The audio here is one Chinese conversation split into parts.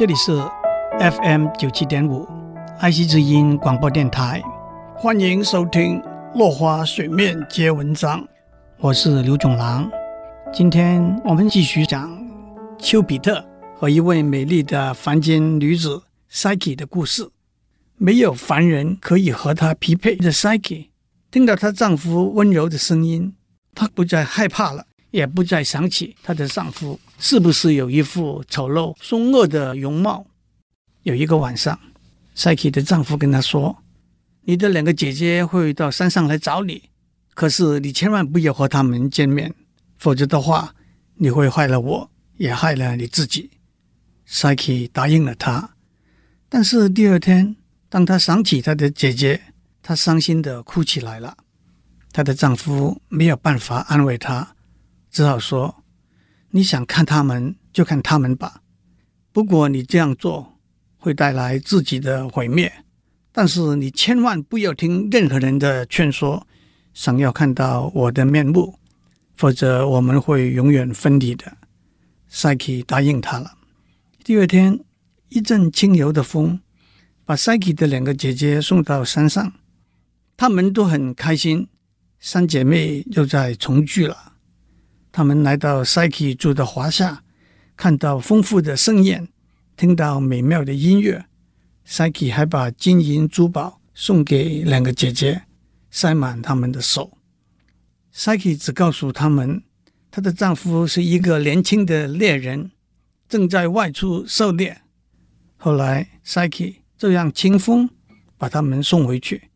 这里是 FM 九七点五爱惜之音广播电台，欢迎收听《落花水面皆文章》，我是刘总郎。今天我们继续讲丘比特和一位美丽的凡间女子 Psyche 的故事。没有凡人可以和她匹配的 Psyche，听到她丈夫温柔的声音，她不再害怕了，也不再想起她的丈夫是不是有一副丑陋凶恶的容貌。有一个晚上，Psyche 的丈夫跟她说：“你的两个姐姐会到山上来找你，可是你千万不要和他们见面。”否则的话，你会害了我，也害了你自己。Psyche 答应了他，但是第二天，当她想起她的姐姐，她伤心地哭起来了。她的丈夫没有办法安慰她，只好说：“你想看他们就看他们吧，不过你这样做会带来自己的毁灭。但是你千万不要听任何人的劝说，想要看到我的面目。”否则我们会永远分离的。赛琪答应他了。第二天，一阵轻柔的风把赛琪的两个姐姐送到山上，她们都很开心，三姐妹又在重聚了。他们来到 Psyche 住的华夏，看到丰富的盛宴，听到美妙的音乐。Psyche 还把金银珠宝送给两个姐姐，塞满她们的手。Psyche 只告诉他们，她的丈夫是一个年轻的猎人，正在外出狩猎。后来，Psyche 这样轻风把他们送回去，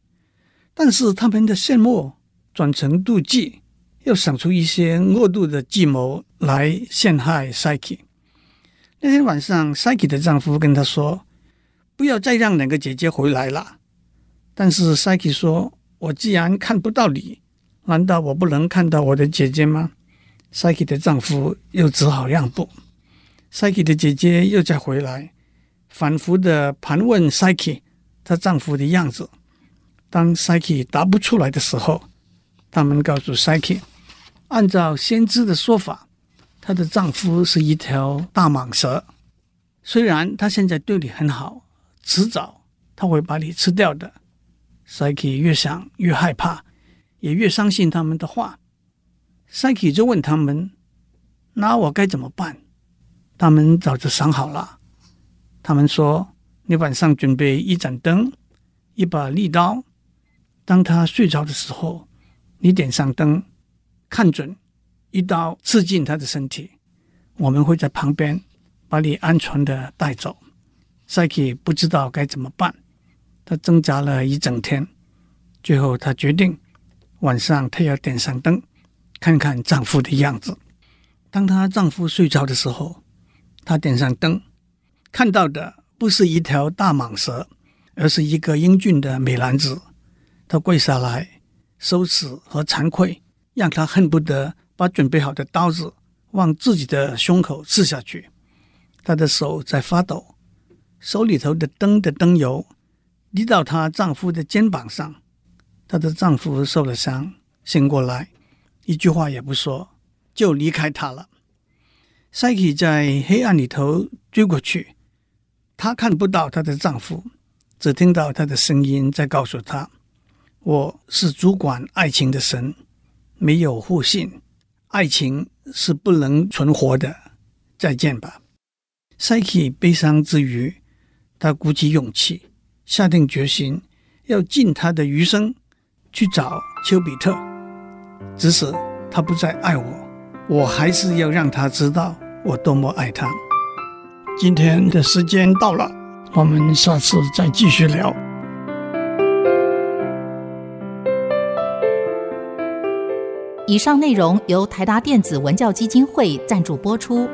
但是他们的羡慕转成妒忌，又想出一些恶毒的计谋来陷害 Psyche。那天晚上，Psyche 的丈夫跟她说：“不要再让两个姐姐回来了。”但是 Psyche 说：“我既然看不到你。”难道我不能看到我的姐姐吗？Psyche 的丈夫又只好让步。Psyche 的姐姐又再回来，反复的盘问 Psyche 她丈夫的样子。当 Psyche 答不出来的时候，他们告诉 Psyche，按照先知的说法，她的丈夫是一条大蟒蛇。虽然他现在对你很好，迟早他会把你吃掉的。Psyche 越想越害怕。也越相信他们的话。Psyche 就问他们：“那我该怎么办？”他们早就想好了。他们说：“你晚上准备一盏灯，一把利刀。当他睡着的时候，你点上灯，看准，一刀刺进他的身体。我们会在旁边把你安全的带走。”Psyche 不知道该怎么办，他挣扎了一整天，最后他决定。晚上，她要点上灯，看看丈夫的样子。当她丈夫睡着的时候，她点上灯，看到的不是一条大蟒蛇，而是一个英俊的美男子。她跪下来，羞耻和惭愧让她恨不得把准备好的刀子往自己的胸口刺下去。她的手在发抖，手里头的灯的灯油滴到她丈夫的肩膀上。她的丈夫受了伤，醒过来，一句话也不说，就离开她了。赛琪在黑暗里头追过去，她看不到她的丈夫，只听到他的声音在告诉她：“我是主管爱情的神，没有互信，爱情是不能存活的。再见吧。” Psyche 悲伤之余，她鼓起勇气，下定决心要尽她的余生。去找丘比特，即使他不再爱我，我还是要让他知道我多么爱他。今天的时间到了，我们下次再继续聊。以上内容由台达电子文教基金会赞助播出。